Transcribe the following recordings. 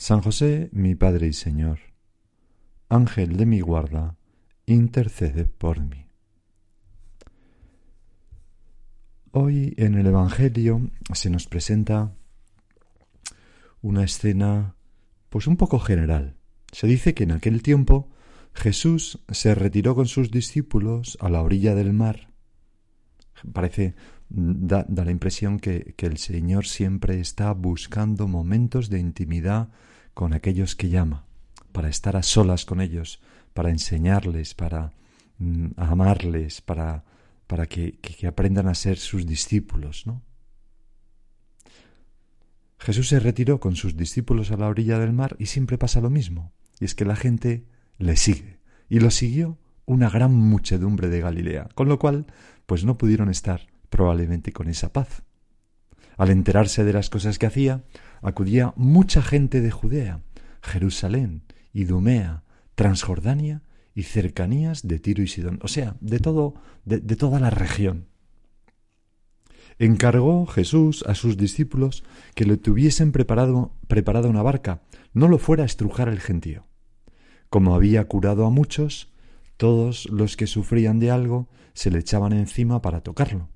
San José, mi Padre y Señor, Ángel de mi guarda, intercede por mí. Hoy en el Evangelio se nos presenta una escena pues un poco general. Se dice que en aquel tiempo Jesús se retiró con sus discípulos a la orilla del mar. Parece da, la impresión que, que, el Señor siempre está buscando momentos de intimidad con aquellos que llama, para estar a solas con ellos, para enseñarles, para mm, amarles, para, para que, que, aprendan a ser sus discípulos, ¿no? Jesús se retiró con sus discípulos a la orilla del mar y siempre pasa lo mismo, y es que la gente le sigue, y lo siguió una gran muchedumbre de Galilea, con lo cual, pues no pudieron estar probablemente con esa paz. Al enterarse de las cosas que hacía, acudía mucha gente de Judea, Jerusalén, Idumea, Transjordania y cercanías de Tiro y Sidón, o sea, de todo, de, toda la región. Encargó Jesús a sus discípulos que le tuviesen preparado, preparada una barca, no lo fuera a estrujar el gentío. Como había curado a muchos, todos los que sufrían de algo se le echaban encima para tocarlo.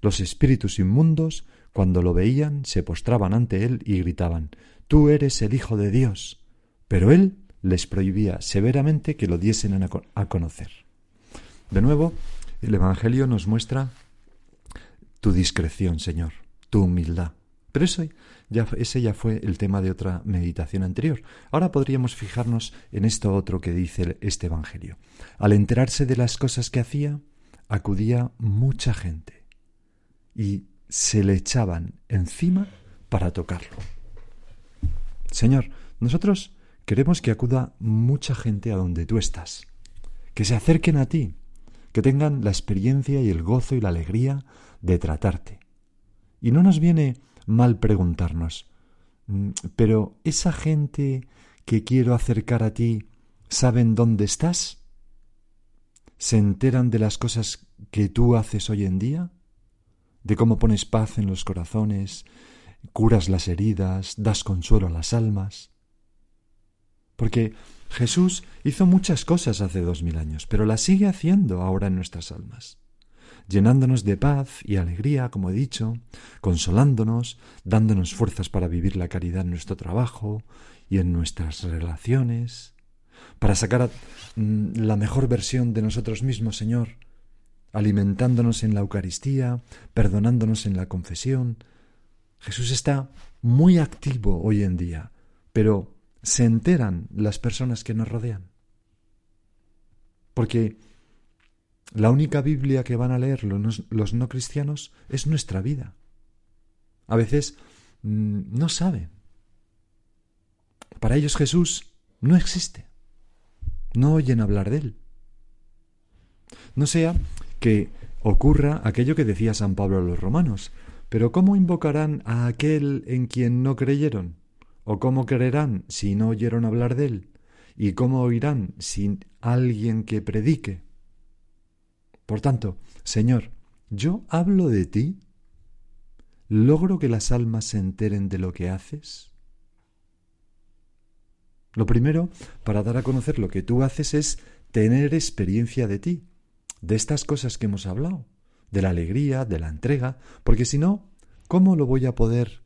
Los espíritus inmundos cuando lo veían, se postraban ante él y gritaban Tú eres el Hijo de Dios. Pero él les prohibía severamente que lo diesen a conocer. De nuevo, el Evangelio nos muestra tu discreción, Señor, tu humildad. Pero eso ya, ese ya fue el tema de otra meditación anterior. Ahora podríamos fijarnos en esto otro que dice este Evangelio. Al enterarse de las cosas que hacía, acudía mucha gente. Y se le echaban encima para tocarlo. Señor, nosotros queremos que acuda mucha gente a donde tú estás, que se acerquen a ti, que tengan la experiencia y el gozo y la alegría de tratarte. Y no nos viene mal preguntarnos, mm, pero esa gente que quiero acercar a ti, ¿saben dónde estás? ¿Se enteran de las cosas que tú haces hoy en día? De cómo pones paz en los corazones, curas las heridas, das consuelo a las almas. Porque Jesús hizo muchas cosas hace dos mil años, pero las sigue haciendo ahora en nuestras almas, llenándonos de paz y alegría, como he dicho, consolándonos, dándonos fuerzas para vivir la caridad en nuestro trabajo y en nuestras relaciones, para sacar mm, la mejor versión de nosotros mismos, Señor, alimentándonos en la Eucaristía, perdonándonos en la confesión. Jesús está muy activo hoy en día, pero se enteran las personas que nos rodean. Porque la única Biblia que van a leer los, no cristianos es nuestra vida. A veces mm, no saben. Para ellos Jesús no existe. No oyen hablar de él. No sea que ocurra aquello que decía San Pablo a los romanos. Pero ¿cómo invocarán a aquel en quien no creyeron? ¿O cómo creerán si no oyeron hablar de él? ¿Y cómo oirán sin alguien que predique? Por tanto, Señor, yo hablo de ti. ¿Logro que las almas se enteren de lo que haces? Lo primero, para dar a conocer lo que tú haces, es tener experiencia de ti de estas cosas que hemos hablado, de la alegría, de la entrega, porque si no, ¿cómo lo voy a poder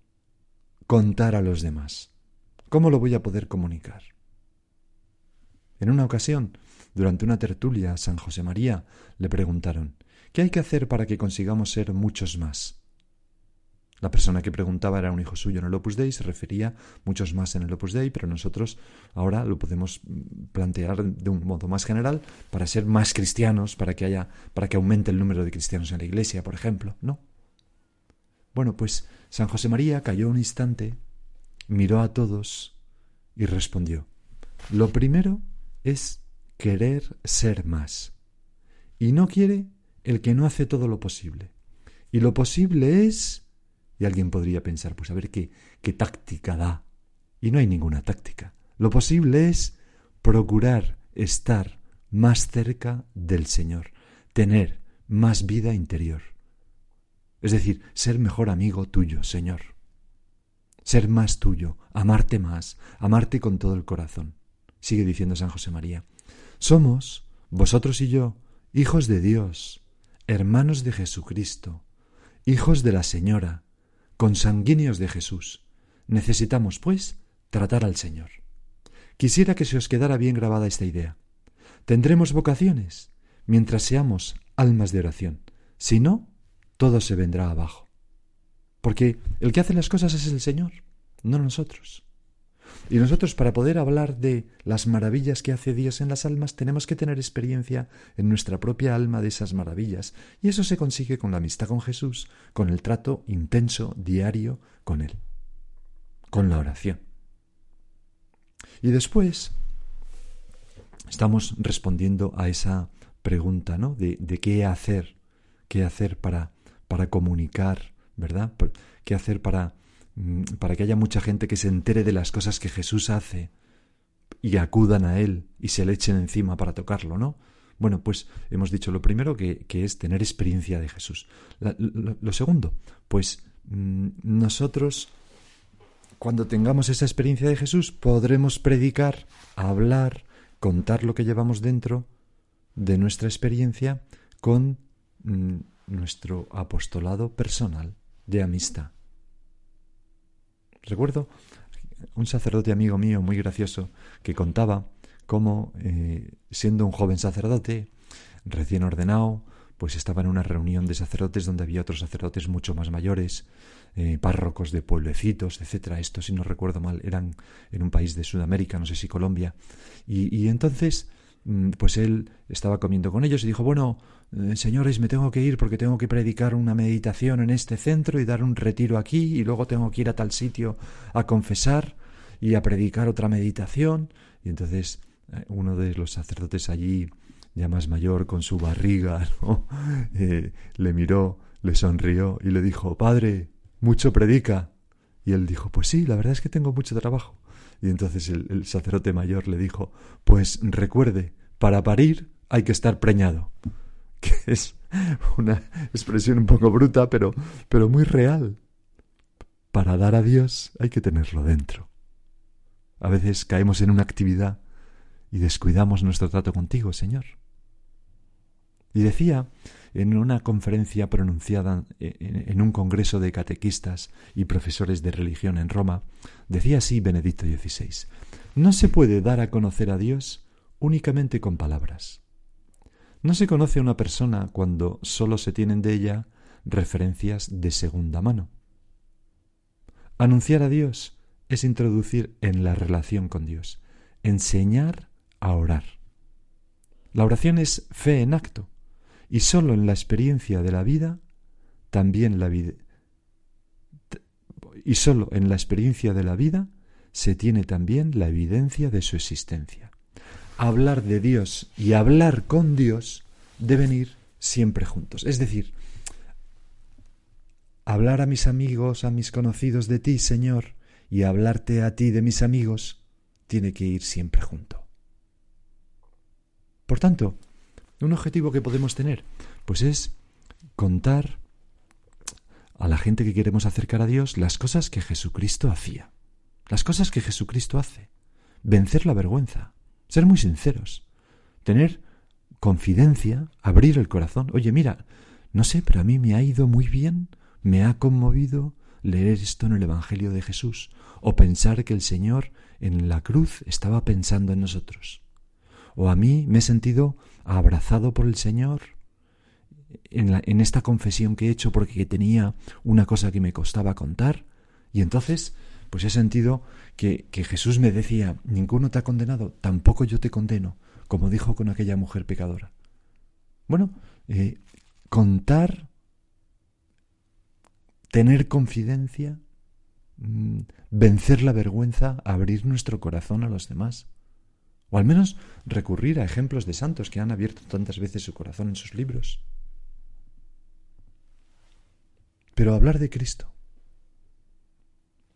contar a los demás? ¿Cómo lo voy a poder comunicar? En una ocasión, durante una tertulia a San José María, le preguntaron ¿Qué hay que hacer para que consigamos ser muchos más? La persona que preguntaba era un hijo suyo en el Opus Dei, se refería muchos más en el Opus Dei, pero nosotros ahora lo podemos plantear de un modo más general para ser más cristianos, para que haya, para que aumente el número de cristianos en la iglesia, por ejemplo, ¿no? Bueno, pues San José María cayó un instante, miró a todos y respondió: Lo primero es querer ser más. Y no quiere el que no hace todo lo posible. Y lo posible es y alguien podría pensar, pues a ver qué, qué táctica da. Y no hay ninguna táctica. Lo posible es procurar estar más cerca del Señor, tener más vida interior. Es decir, ser mejor amigo tuyo, Señor. Ser más tuyo, amarte más, amarte con todo el corazón. Sigue diciendo San José María. Somos, vosotros y yo, hijos de Dios, hermanos de Jesucristo, hijos de la Señora, consanguíneos de Jesús. Necesitamos, pues, tratar al Señor. Quisiera que se os quedara bien grabada esta idea. Tendremos vocaciones mientras seamos almas de oración. Si no, todo se vendrá abajo. Porque el que hace las cosas es el Señor, no nosotros. Y nosotros para poder hablar de las maravillas que hace Dios en las almas tenemos que tener experiencia en nuestra propia alma de esas maravillas. Y eso se consigue con la amistad con Jesús, con el trato intenso, diario con Él, con la oración. Y después estamos respondiendo a esa pregunta, ¿no? De, de qué hacer, qué hacer para, para comunicar, ¿verdad? ¿Qué hacer para para que haya mucha gente que se entere de las cosas que Jesús hace y acudan a Él y se le echen encima para tocarlo, ¿no? Bueno, pues hemos dicho lo primero que, es tener experiencia de Jesús. lo, segundo, pues mm, nosotros cuando tengamos esa experiencia de Jesús podremos predicar, hablar, contar lo que llevamos dentro de nuestra experiencia con mm, nuestro apostolado personal de amistad. Recuerdo un sacerdote amigo mío muy gracioso que contaba cómo, eh, siendo un joven sacerdote, recién ordenado, pues estaba en una reunión de sacerdotes donde había otros sacerdotes mucho más mayores, eh, párrocos de pueblecitos, etcétera. Esto, si no recuerdo mal, eran en un país de Sudamérica, no sé si Colombia. Y, entonces pues él estaba comiendo con ellos y dijo, bueno, eh, señores, me tengo que ir porque tengo que predicar una meditación en este centro y dar un retiro aquí y luego tengo que ir a tal sitio a confesar y a predicar otra meditación. Y entonces eh, uno de los sacerdotes allí, ya más mayor, con su barriga, eh, le miró, le sonrió y le dijo, Padre, mucho predica. Y él dijo, pues sí, la verdad es que tengo mucho trabajo. Y entonces el, sacerdote mayor le dijo, pues recuerde, para parir hay que estar preñado. Que es una expresión un poco bruta, pero, pero muy real. Para dar a Dios hay que tenerlo dentro. A veces caemos en una actividad y descuidamos nuestro trato contigo, Señor. Y decía en una conferencia pronunciada en un congreso de catequistas y profesores de religión en Roma, decía así Benedicto XVI, no se puede dar a conocer a Dios únicamente con palabras. No se conoce a una persona cuando sólo se tienen de ella referencias de segunda mano. Anunciar a Dios es introducir en la relación con Dios, enseñar a orar. La oración es fe en acto, y sólo en la experiencia de la vida, también la vida, y sólo en la experiencia de la vida se tiene también la evidencia de su existencia. Hablar de Dios y hablar con Dios deben ir siempre juntos. Es decir, hablar a mis amigos, a mis conocidos de ti, Señor, y hablarte a ti de mis amigos, tiene que ir siempre junto. Por tanto, un objetivo que podemos tener, pues es contar a la gente que queremos acercar a Dios las cosas que Jesucristo hacía, las cosas que Jesucristo hace, vencer la vergüenza, ser muy sinceros, tener confidencia, abrir el corazón. Oye, mira, no sé, pero a mí me ha ido muy bien, me ha conmovido leer esto en el Evangelio de Jesús, o pensar que el Señor en la cruz estaba pensando en nosotros. O a mí me he sentido abrazado por el Señor en, esta confesión que he hecho porque tenía una cosa que me costaba contar y entonces pues he sentido que, que Jesús me decía, ninguno te ha condenado, tampoco yo te condeno, como dijo con aquella mujer pecadora. Bueno, eh, contar, tener confidencia, mm, vencer la vergüenza, abrir nuestro corazón a los demás. O al menos recurrir a ejemplos de santos que han abierto tantas veces su corazón en sus libros. Pero hablar de Cristo.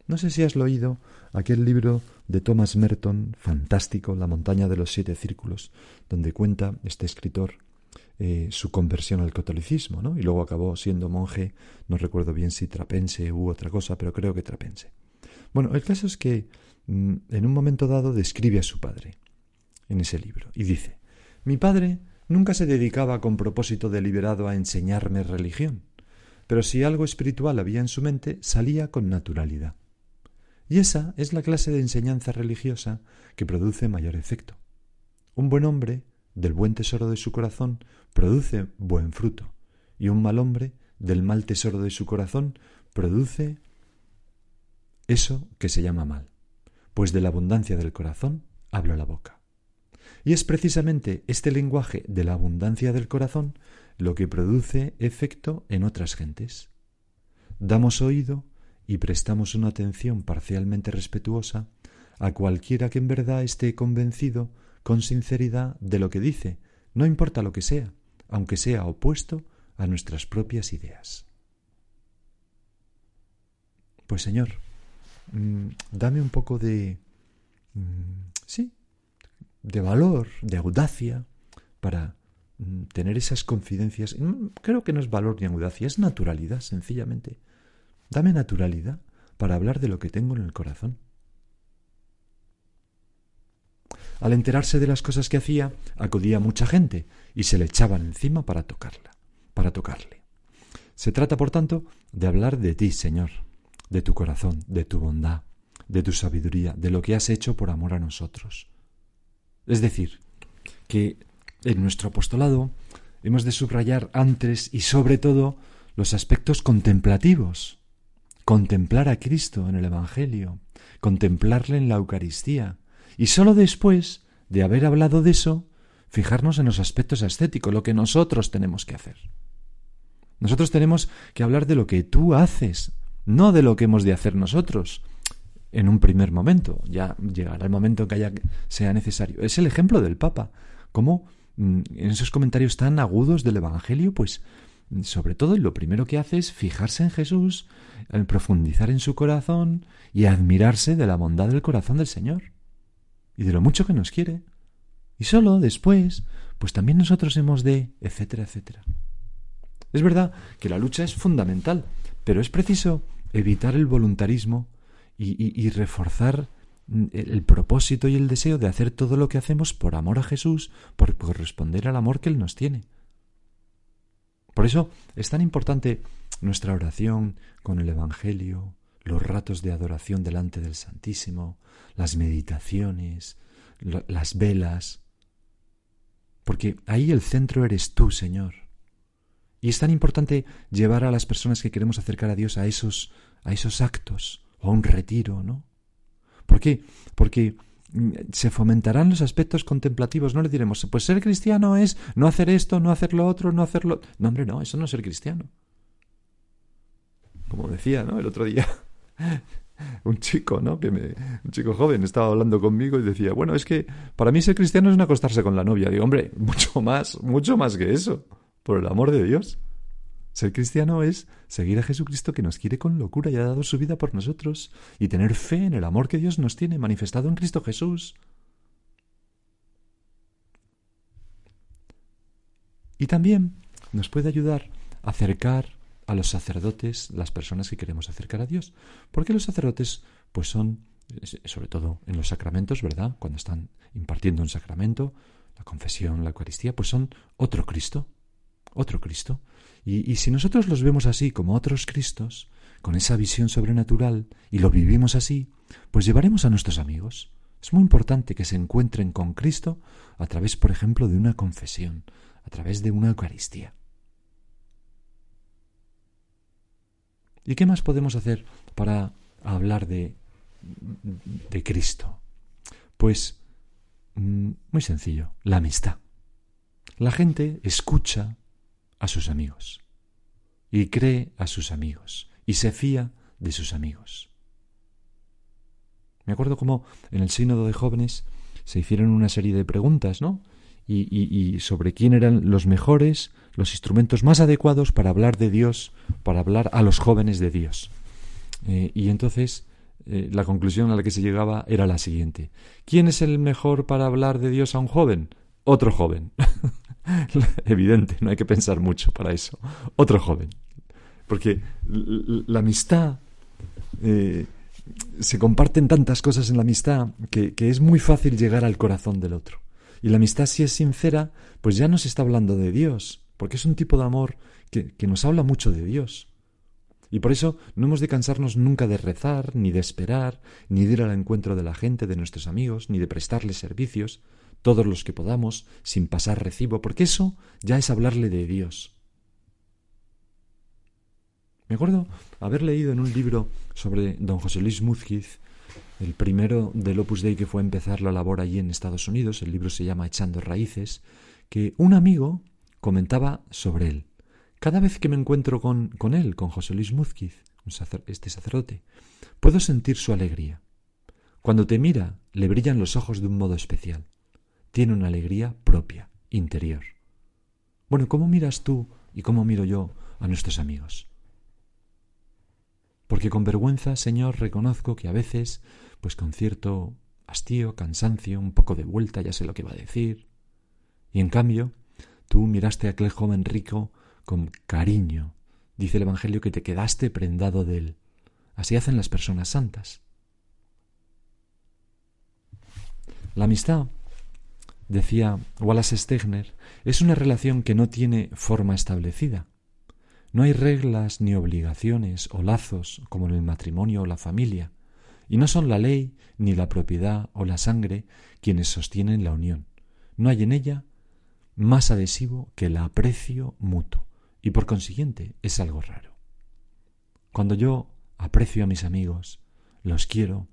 No sé si has leído aquel libro de Thomas Merton, fantástico, La montaña de los siete círculos, donde cuenta este escritor eh, su conversión al catolicismo, ¿no? Y luego acabó siendo monje, no recuerdo bien si trapense u otra cosa, pero creo que trapense. Bueno, el caso es que mm, en un momento dado describe a su padre en ese libro y dice, mi padre nunca se dedicaba con propósito deliberado a enseñarme religión, pero si algo espiritual había en su mente, salía con naturalidad. Y esa es la clase de enseñanza religiosa que produce mayor efecto. Un buen hombre del buen tesoro de su corazón produce buen fruto, y un mal hombre del mal tesoro de su corazón produce eso que se llama mal, pues de la abundancia del corazón habla la boca. Y es precisamente este lenguaje de la abundancia del corazón lo que produce efecto en otras gentes. Damos oído y prestamos una atención parcialmente respetuosa a cualquiera que en verdad esté convencido con sinceridad de lo que dice, no importa lo que sea, aunque sea opuesto a nuestras propias ideas. Pues Señor, mm, dame un poco de... Mm, sí, de valor, de audacia, para mm, tener esas confidencias. Creo que no es valor ni audacia, es naturalidad, sencillamente. Dame naturalidad para hablar de lo que tengo en el corazón. Al enterarse de las cosas que hacía, acudía mucha gente y se le echaban encima para tocarla, para tocarle. Se trata, por tanto, de hablar de ti, Señor, de tu corazón, de tu bondad, de tu sabiduría, de lo que has hecho por amor a nosotros. Es decir, que en nuestro apostolado hemos de subrayar antes y sobre todo los aspectos contemplativos. Contemplar a Cristo en el Evangelio, contemplarle en la Eucaristía, y sólo después de haber hablado de eso, fijarnos en los aspectos estéticos, lo que nosotros tenemos que hacer. Nosotros tenemos que hablar de lo que tú haces, no de lo que hemos de hacer nosotros en un primer momento. Ya llegará el momento en que haya, sea necesario. Es el ejemplo del Papa. Cómo mm, en esos comentarios tan agudos del Evangelio, pues sobre todo lo primero que hace es fijarse en Jesús, profundizar en su corazón y admirarse de la bondad del corazón del Señor y de lo mucho que nos quiere. Y solo después, pues también nosotros hemos de, etcétera, etcétera. Es verdad que la lucha es fundamental, pero es preciso evitar el voluntarismo y, reforzar el propósito y el deseo de hacer todo lo que hacemos por amor a Jesús, por corresponder al amor que Él nos tiene. Por eso es tan importante nuestra oración con el Evangelio, los ratos de adoración delante del Santísimo, las meditaciones, las velas, porque ahí el centro eres tú, Señor. Y es tan importante llevar a las personas que queremos acercar a Dios a esos, a esos actos, o a un retiro, ¿no? ¿Por qué? Porque mm, se fomentarán los aspectos contemplativos, no le diremos, pues ser cristiano es no hacer esto, no hacer lo otro, no hacerlo. No, hombre, no, eso no es ser cristiano. Como decía, ¿no? El otro día un chico, ¿no? Que me, un chico joven estaba hablando conmigo y decía, bueno, es que para mí ser cristiano es no acostarse con la novia. Digo, hombre, mucho más, mucho más que eso, por el amor de Dios. Ser cristiano es seguir a Jesucristo que nos quiere con locura y ha dado su vida por nosotros, y tener fe en el amor que Dios nos tiene manifestado en Cristo Jesús. Y también nos puede ayudar a acercar a los sacerdotes las personas que queremos acercar a Dios. Porque los sacerdotes, pues son, sobre todo en los sacramentos, ¿verdad? Cuando están impartiendo un sacramento, la confesión, la Eucaristía, pues son otro Cristo, otro Cristo. Y, si nosotros los vemos así como otros Cristos, con esa visión sobrenatural, y lo vivimos así, pues llevaremos a nuestros amigos, Es muy importante que se encuentren con Cristo a través, por ejemplo, de una confesión, a través de una Eucaristía. ¿Y qué más podemos hacer para hablar de, de Cristo? Pues mm, muy sencillo, la amistad. La gente escucha a sus amigos y cree a sus amigos y se fía de sus amigos. Me acuerdo cómo en el sínodo de jóvenes se hicieron una serie de preguntas, ¿no? Y, sobre quién eran los mejores, los instrumentos más adecuados para hablar de Dios, para hablar a los jóvenes de Dios. Eh, y entonces eh, la conclusión a la que se llegaba era la siguiente. ¿Quién es el mejor para hablar de Dios a un joven? Otro joven. Evidente, no hay que pensar mucho para eso. Otro joven. Porque la amistad eh, se comparten tantas cosas en la amistad que, es muy fácil llegar al corazón del otro. Y la amistad, si es sincera, pues ya no se está hablando de Dios, porque es un tipo de amor que, que nos habla mucho de Dios. Y por eso no hemos de cansarnos nunca de rezar, ni de esperar, ni de ir al encuentro de la gente, de nuestros amigos, ni de prestarles servicios, todos los que podamos, sin pasar recibo, porque eso ya es hablarle de Dios. Me acuerdo haber leído en un libro sobre don José Luis Múzquiz, el primero del Opus Dei que fue a empezar la labor allí en Estados Unidos, el libro se llama Echando Raíces, que un amigo comentaba sobre él. Cada vez que me encuentro con, con él, con José Luis Múzquiz, este sacerdote, puedo sentir su alegría. Cuando te mira, le brillan los ojos de un modo especial. Tiene una alegría propia, interior. Bueno, ¿cómo miras tú y cómo miro yo a nuestros amigos? porque con vergüenza, Señor, reconozco que a veces, pues con cierto hastío, cansancio, un poco de vuelta, ya sé lo que va a decir. Y en cambio, tú miraste a aquel joven rico con cariño. Dice el Evangelio que te quedaste prendado de él. Así hacen las personas santas. La amistad, decía Wallace Stegner, es una relación que no tiene forma establecida, no hay reglas ni obligaciones o lazos como en el matrimonio o la familia, y no son la ley ni la propiedad o la sangre quienes sostienen la unión. No hay en ella más adhesivo que el aprecio mutuo, y por consiguiente es algo raro. Cuando yo aprecio a mis amigos, los quiero,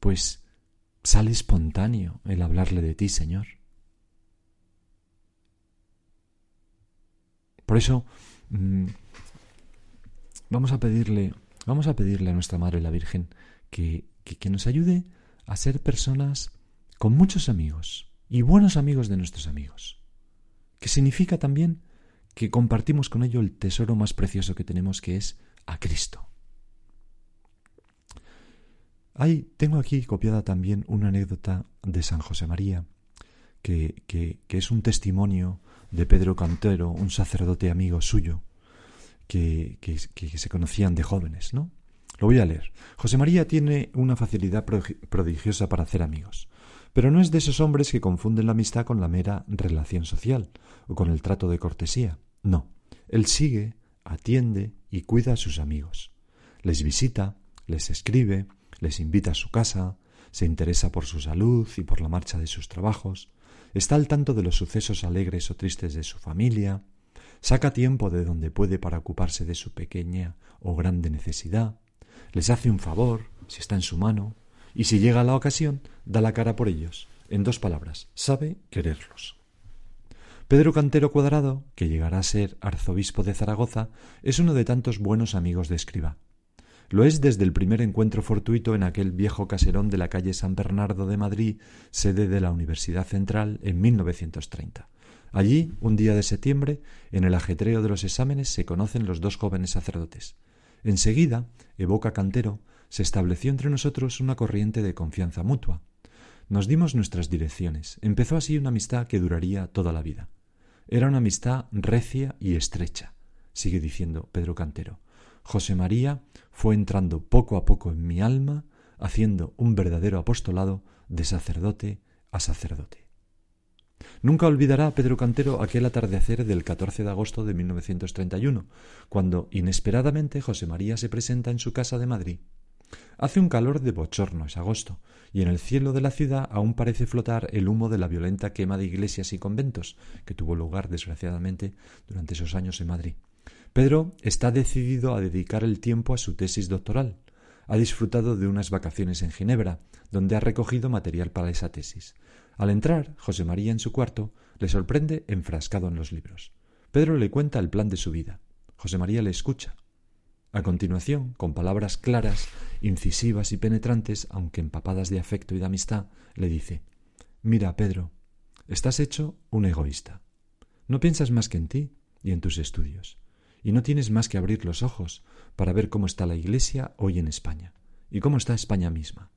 pues sale espontáneo el hablarle de ti, Señor. Por eso Mm, vamos a pedirle, vamos a pedirle a nuestra Madre la Virgen que, que, nos ayude a ser personas con muchos amigos y buenos amigos de nuestros amigos, que significa también que compartimos con ello el tesoro más precioso que tenemos, que es a Cristo. Hay, tengo aquí copiada también una anécdota de San José María, que, que, que es un testimonio de Pedro Cantero, un sacerdote amigo suyo, que, que, se conocían de jóvenes, ¿no? Lo voy a leer. José María tiene una facilidad prodigiosa para hacer amigos, pero no es de esos hombres que confunden la amistad con la mera relación social o con el trato de cortesía. No, él sigue, atiende y cuida a sus amigos. Les visita, les escribe, les invita a su casa, se interesa por su salud y por la marcha de sus trabajos, está al tanto de los sucesos alegres o tristes de su familia, saca tiempo de donde puede para ocuparse de su pequeña o grande necesidad, les hace un favor, si está en su mano, y si llega la ocasión, da la cara por ellos. En dos palabras, sabe quererlos. Pedro Cantero Cuadrado, que llegará a ser arzobispo de Zaragoza, es uno de tantos buenos amigos de Escriba. Lo es desde el primer encuentro fortuito en aquel viejo caserón de la calle San Bernardo de Madrid, sede de la Universidad Central, en 1930. Allí, un día de septiembre, en el ajetreo de los exámenes, se conocen los dos jóvenes sacerdotes. Enseguida, evoca Cantero, se estableció entre nosotros una corriente de confianza mutua. Nos dimos nuestras direcciones. Empezó así una amistad que duraría toda la vida. Era una amistad recia y estrecha, sigue diciendo Pedro Cantero. José María fue entrando poco a poco en mi alma, haciendo un verdadero apostolado de sacerdote a sacerdote. Nunca olvidará Pedro Cantero aquel atardecer del 14 de agosto de 1931, cuando inesperadamente José María se presenta en su casa de Madrid. Hace un calor de bochorno, es agosto, y en el cielo de la ciudad aún parece flotar el humo de la violenta quema de iglesias y conventos que tuvo lugar, desgraciadamente, durante esos años en Madrid. Pedro está decidido a dedicar el tiempo a su tesis doctoral. Ha disfrutado de unas vacaciones en Ginebra, donde ha recogido material para esa tesis. Al entrar, José María en su cuarto le sorprende enfrascado en los libros. Pedro le cuenta el plan de su vida. José María le escucha, a continuación, con palabras claras, incisivas y penetrantes, aunque empapadas de afecto y de amistad, le dice Mira, Pedro, estás hecho un egoísta. No piensas más que en ti y en tus estudios, y no tienes más que abrir los ojos para ver cómo está la Iglesia hoy en España, y cómo está España misma.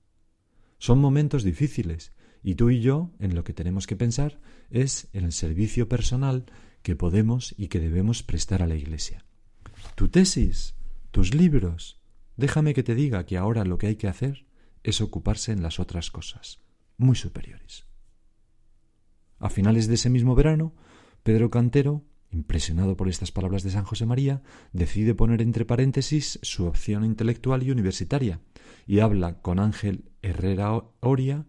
Son momentos difíciles, y tú y yo en lo que tenemos que pensar es en el servicio personal que podemos y que debemos prestar a la Iglesia. Tu tesis tus libros. Déjame que te diga que ahora lo que hay que hacer es ocuparse en las otras cosas, muy superiores. A finales de ese mismo verano, Pedro Cantero, impresionado por estas palabras de San José María, decide poner entre paréntesis su opción intelectual y universitaria, y habla con Ángel Herrera Oria,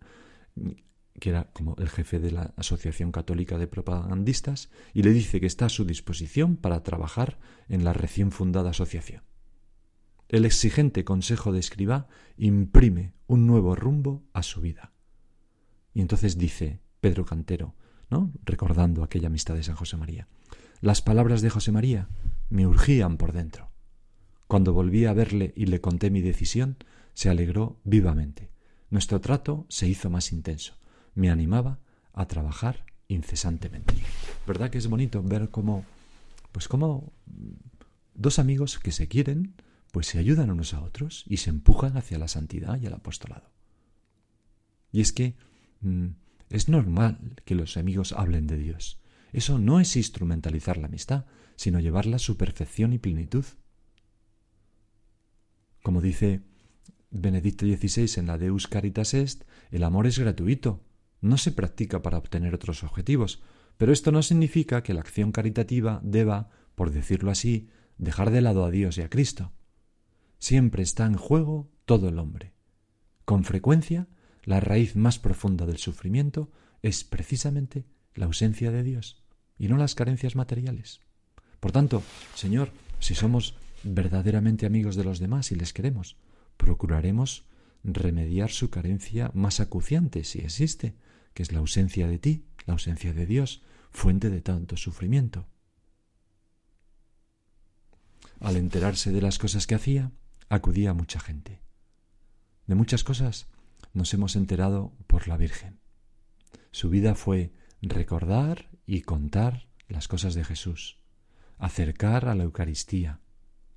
que era como el jefe de la Asociación Católica de Propagandistas, y le dice que está a su disposición para trabajar en la recién fundada asociación. El exigente consejo de escriba imprime un nuevo rumbo a su vida. Y entonces dice Pedro Cantero, ¿no? recordando aquella amistad de San José María, las palabras de José María me urgían por dentro. Cuando volví a verle y le conté mi decisión, se alegró vivamente. Nuestro trato se hizo más intenso. Me animaba a trabajar incesantemente. ¿Verdad que es bonito ver cómo, pues cómo dos amigos que se quieren, pues se ayudan unos a otros y se empujan hacia la santidad y el apostolado. Y es que mm, es normal que los amigos hablen de Dios. Eso no es instrumentalizar la amistad, sino llevarla a su perfección y plenitud. Como dice Benedicto XVI en la Deus Caritas Est, el amor es gratuito, no se practica para obtener otros objetivos, pero esto no significa que la acción caritativa deba, por decirlo así, dejar de lado a Dios y a Cristo siempre está en juego todo el hombre. Con frecuencia, la raíz más profunda del sufrimiento es precisamente la ausencia de Dios y no las carencias materiales. Por tanto, Señor, si somos verdaderamente amigos de los demás y les queremos, procuraremos remediar su carencia más acuciante, si existe, que es la ausencia de ti, la ausencia de Dios, fuente de tanto sufrimiento. Al enterarse de las cosas que hacía, acudía mucha gente. De muchas cosas nos hemos enterado por la Virgen. Su vida fue recordar y contar las cosas de Jesús, acercar a la Eucaristía,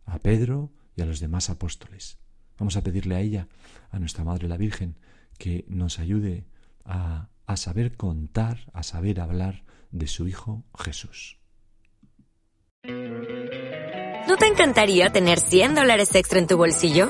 a Pedro y a los demás apóstoles. Vamos a pedirle a ella, a nuestra Madre la Virgen, que nos ayude a, a saber contar, a saber hablar de su Hijo Jesús. ¿No te encantaría tener 100 dólares extra en tu bolsillo?